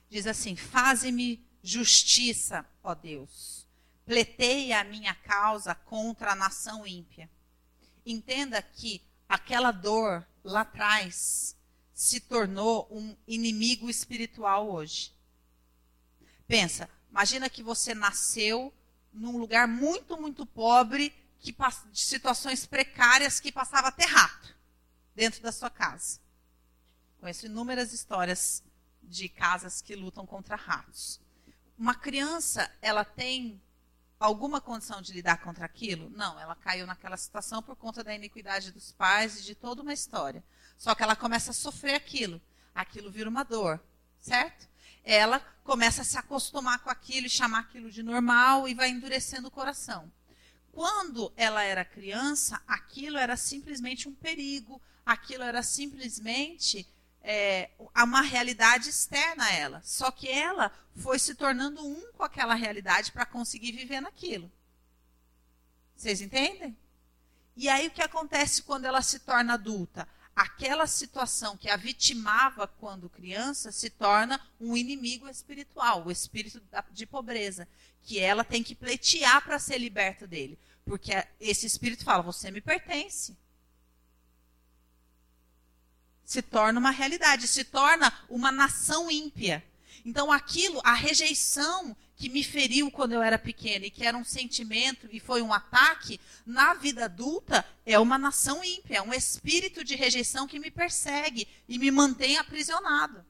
Diz assim: Faze-me justiça, ó Deus. Pleiteia a minha causa contra a nação ímpia entenda que aquela dor lá atrás se tornou um inimigo espiritual hoje. Pensa, imagina que você nasceu num lugar muito, muito pobre, que, de situações precárias que passava até rato dentro da sua casa. Conheço inúmeras histórias de casas que lutam contra ratos. Uma criança, ela tem alguma condição de lidar contra aquilo? Não, ela caiu naquela situação por conta da iniquidade dos pais e de toda uma história. Só que ela começa a sofrer aquilo. Aquilo vira uma dor, certo? Ela começa a se acostumar com aquilo e chamar aquilo de normal e vai endurecendo o coração. Quando ela era criança, aquilo era simplesmente um perigo, aquilo era simplesmente é, uma realidade externa a ela. Só que ela foi se tornando um com aquela realidade para conseguir viver naquilo. Vocês entendem? E aí o que acontece quando ela se torna adulta? Aquela situação que a vitimava quando criança se torna um inimigo espiritual, o espírito de pobreza, que ela tem que pleitear para ser liberta dele. Porque esse espírito fala: você me pertence se torna uma realidade, se torna uma nação ímpia. Então, aquilo, a rejeição que me feriu quando eu era pequena e que era um sentimento e foi um ataque, na vida adulta é uma nação ímpia, é um espírito de rejeição que me persegue e me mantém aprisionado.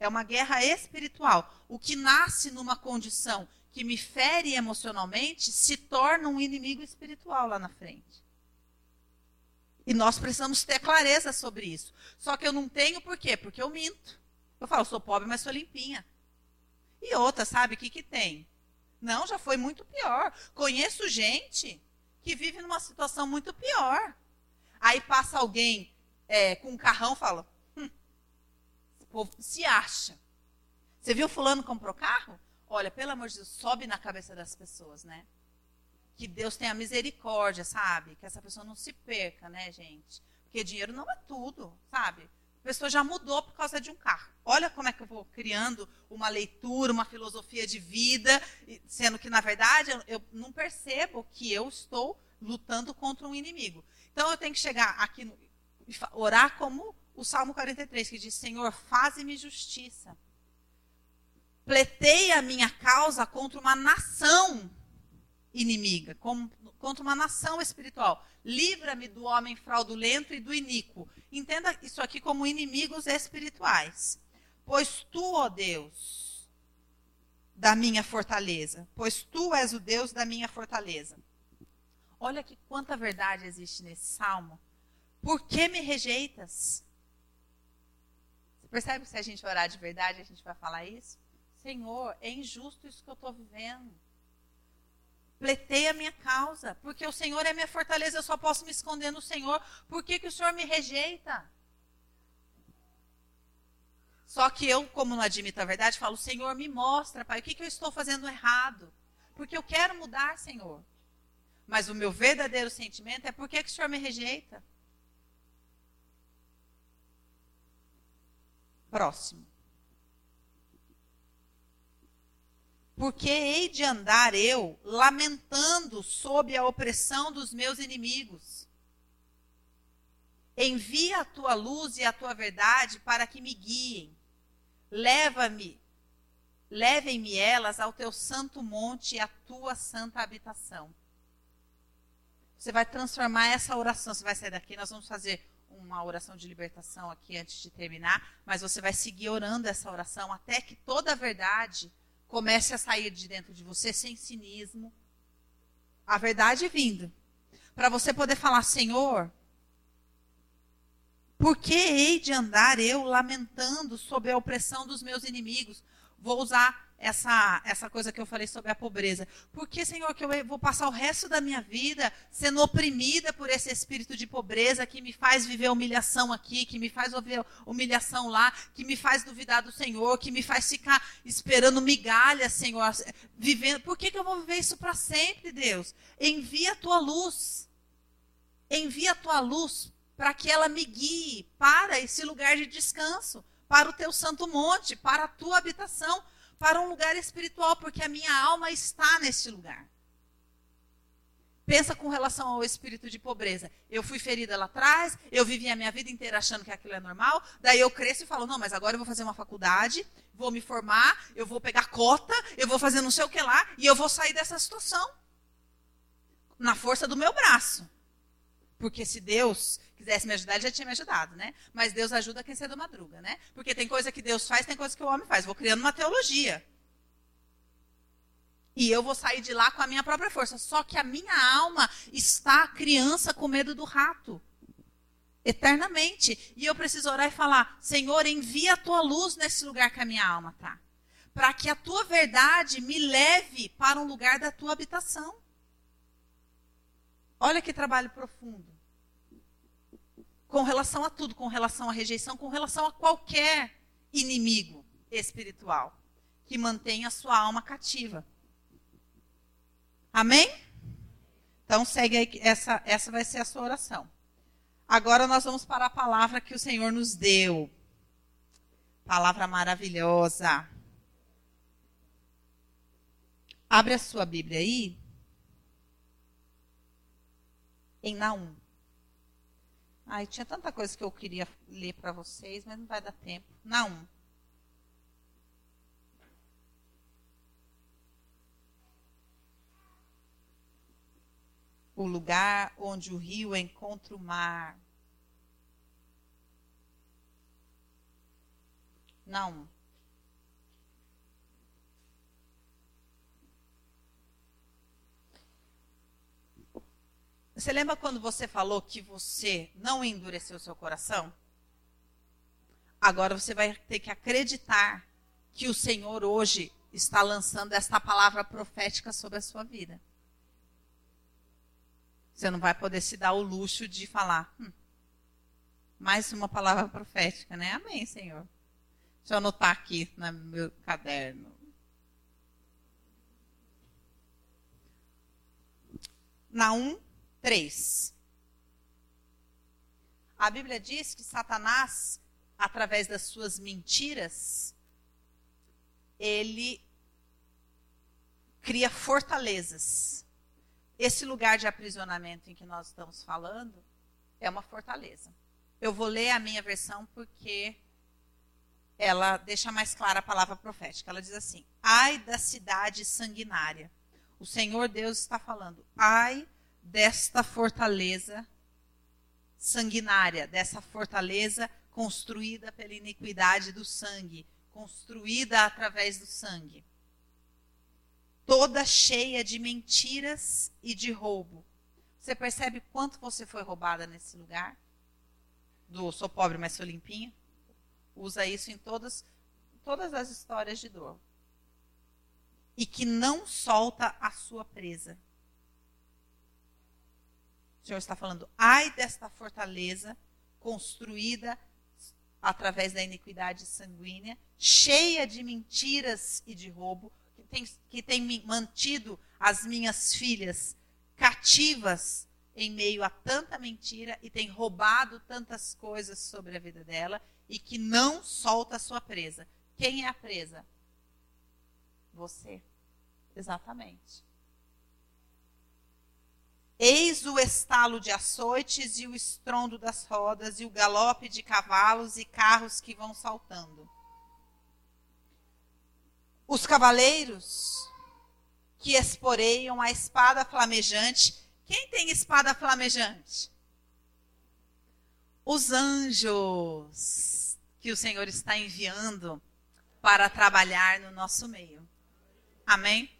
É uma guerra espiritual. O que nasce numa condição que me fere emocionalmente se torna um inimigo espiritual lá na frente. E nós precisamos ter clareza sobre isso. Só que eu não tenho por quê? Porque eu minto. Eu falo, sou pobre, mas sou limpinha. E outra, sabe o que, que tem? Não, já foi muito pior. Conheço gente que vive numa situação muito pior. Aí passa alguém é, com um carrão e fala: hum, esse povo se acha. Você viu fulano comprou carro? Olha, pelo amor de Deus, sobe na cabeça das pessoas, né? Que Deus tenha misericórdia, sabe? Que essa pessoa não se perca, né, gente? Porque dinheiro não é tudo, sabe? A pessoa já mudou por causa de um carro. Olha como é que eu vou criando uma leitura, uma filosofia de vida, sendo que, na verdade, eu, não percebo que eu estou lutando contra um inimigo. Então, eu tenho que chegar aqui, no, orar como o Salmo 43, que diz: Senhor, faze-me justiça. Pletei a minha causa contra uma nação inimiga, contra uma nação espiritual. Livra-me do homem fraudulento e do iníquo. Entenda isso aqui como inimigos espirituais. Pois tu, ó Deus, da minha fortaleza, pois tu és o Deus da minha fortaleza. Olha que quanta verdade existe nesse salmo. Por que me rejeitas? Você percebe que se a gente orar de verdade, a gente vai falar isso? Senhor, é injusto isso que eu estou vivendo pletei a minha causa, porque o Senhor é minha fortaleza, eu só posso me esconder no Senhor. Por que, que o Senhor me rejeita? Só que eu, como não admito a verdade, falo: Senhor, me mostra, Pai, o que, que eu estou fazendo errado? Porque eu quero mudar, Senhor. Mas o meu verdadeiro sentimento é: por que, que o Senhor me rejeita? Próximo. Porque hei de andar eu lamentando sob a opressão dos meus inimigos. Envia a tua luz e a tua verdade para que me guiem. Leva-me, levem-me elas ao teu santo monte e à tua santa habitação. Você vai transformar essa oração, você vai sair daqui, nós vamos fazer uma oração de libertação aqui antes de terminar, mas você vai seguir orando essa oração até que toda a verdade comece a sair de dentro de você sem cinismo. A verdade vindo. Para você poder falar, Senhor, por que hei de andar eu lamentando sob a opressão dos meus inimigos? Vou usar essa, essa coisa que eu falei sobre a pobreza. Por que, Senhor, que eu vou passar o resto da minha vida sendo oprimida por esse espírito de pobreza que me faz viver humilhação aqui, que me faz ouvir humilhação lá, que me faz duvidar do Senhor, que me faz ficar esperando migalhas, Senhor, vivendo. Por que, que eu vou viver isso para sempre, Deus? Envia a tua luz. Envia a tua luz para que ela me guie para esse lugar de descanso, para o teu santo monte, para a tua habitação para um lugar espiritual, porque a minha alma está nesse lugar. Pensa com relação ao espírito de pobreza. Eu fui ferida lá atrás, eu vivi a minha vida inteira achando que aquilo é normal, daí eu cresço e falo: não, mas agora eu vou fazer uma faculdade, vou me formar, eu vou pegar cota, eu vou fazer não sei o que lá, e eu vou sair dessa situação. Na força do meu braço. Porque se Deus quisesse me ajudar, ele já tinha me ajudado, né? Mas Deus ajuda quem cedo madruga, né? Porque tem coisa que Deus faz, tem coisa que o homem faz. Vou criando uma teologia. E eu vou sair de lá com a minha própria força. Só que a minha alma está criança com medo do rato. Eternamente. E eu preciso orar e falar: Senhor, envia a tua luz nesse lugar que a minha alma está. Para que a tua verdade me leve para um lugar da tua habitação. Olha que trabalho profundo. Com relação a tudo, com relação à rejeição, com relação a qualquer inimigo espiritual que mantenha a sua alma cativa. Amém? Então segue aí, essa, essa vai ser a sua oração. Agora nós vamos para a palavra que o Senhor nos deu. Palavra maravilhosa. Abre a sua Bíblia aí em Naum. Ai, tinha tanta coisa que eu queria ler para vocês, mas não vai dar tempo. Naum. O lugar onde o rio encontra o mar. Não. Você lembra quando você falou que você não endureceu seu coração? Agora você vai ter que acreditar que o Senhor hoje está lançando esta palavra profética sobre a sua vida. Você não vai poder se dar o luxo de falar, hum, mais uma palavra profética, né? Amém, Senhor. Deixa eu anotar aqui no meu caderno. Naum 3. A Bíblia diz que Satanás, através das suas mentiras, ele cria fortalezas. Esse lugar de aprisionamento em que nós estamos falando é uma fortaleza. Eu vou ler a minha versão porque ela deixa mais clara a palavra profética. Ela diz assim: Ai da cidade sanguinária. O Senhor Deus está falando. Ai desta fortaleza sanguinária, dessa fortaleza construída pela iniquidade do sangue, construída através do sangue. Toda cheia de mentiras e de roubo. Você percebe quanto você foi roubada nesse lugar? Do sou pobre, mas sou limpinha? Usa isso em todas, todas as histórias de dor. E que não solta a sua presa. O Senhor está falando, ai desta fortaleza construída através da iniquidade sanguínea, cheia de mentiras e de roubo, que tem, que tem mantido as minhas filhas cativas em meio a tanta mentira e tem roubado tantas coisas sobre a vida dela e que não solta a sua presa. Quem é a presa? Você. Exatamente. Eis o estalo de açoites e o estrondo das rodas e o galope de cavalos e carros que vão saltando. Os cavaleiros que esporeiam a espada flamejante. Quem tem espada flamejante? Os anjos que o Senhor está enviando para trabalhar no nosso meio. Amém?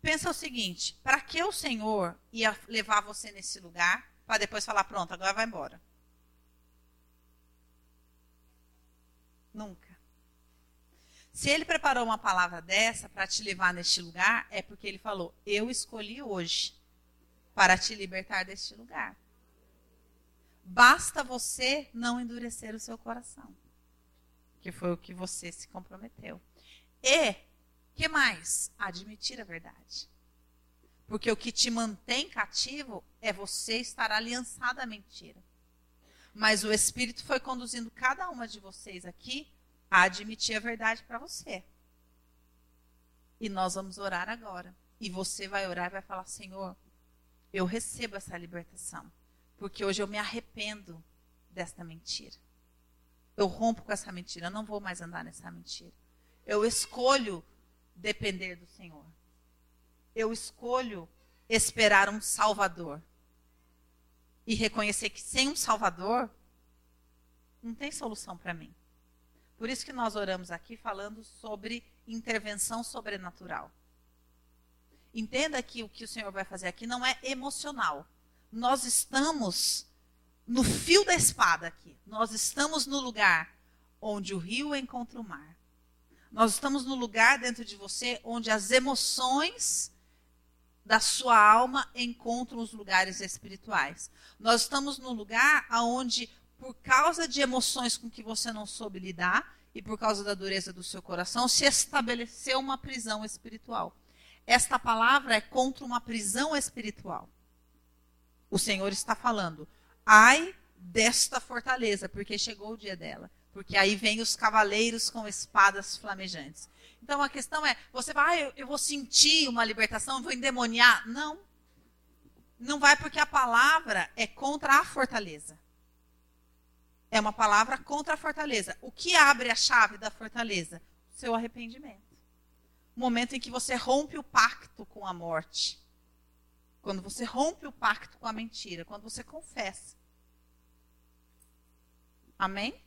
Pensa o seguinte: para que o Senhor ia levar você nesse lugar para depois falar, pronto, agora vai embora? Nunca. Se ele preparou uma palavra dessa para te levar neste lugar, é porque ele falou: Eu escolhi hoje para te libertar deste lugar. Basta você não endurecer o seu coração, que foi o que você se comprometeu. E que mais? Admitir a verdade. Porque o que te mantém cativo é você estar aliançado à mentira. Mas o Espírito foi conduzindo cada uma de vocês aqui a admitir a verdade para você. E nós vamos orar agora. E você vai orar e vai falar: Senhor, eu recebo essa libertação. Porque hoje eu me arrependo desta mentira. Eu rompo com essa mentira. Eu não vou mais andar nessa mentira. Eu escolho depender do Senhor. Eu escolho esperar um Salvador. E reconhecer que sem um Salvador, não tem solução para mim. Por isso que nós oramos aqui falando sobre intervenção sobrenatural. Entenda que o que o Senhor vai fazer aqui não é emocional. Nós estamos no fio da espada aqui. Nós estamos no lugar onde o rio encontra o mar. Nós estamos no lugar dentro de você onde as emoções da sua alma encontram os lugares espirituais. Nós estamos no lugar onde, por causa de emoções com que você não soube lidar e por causa da dureza do seu coração, se estabeleceu uma prisão espiritual. Esta palavra é contra uma prisão espiritual. O Senhor está falando, ai desta fortaleza, porque chegou o dia dela porque aí vem os cavaleiros com espadas flamejantes. Então a questão é, você vai, ah, eu, eu vou sentir uma libertação, vou endemoniar. Não. Não vai porque a palavra é contra a fortaleza. É uma palavra contra a fortaleza. O que abre a chave da fortaleza? O seu arrependimento. O momento em que você rompe o pacto com a morte. Quando você rompe o pacto com a mentira. Quando você confessa. Amém?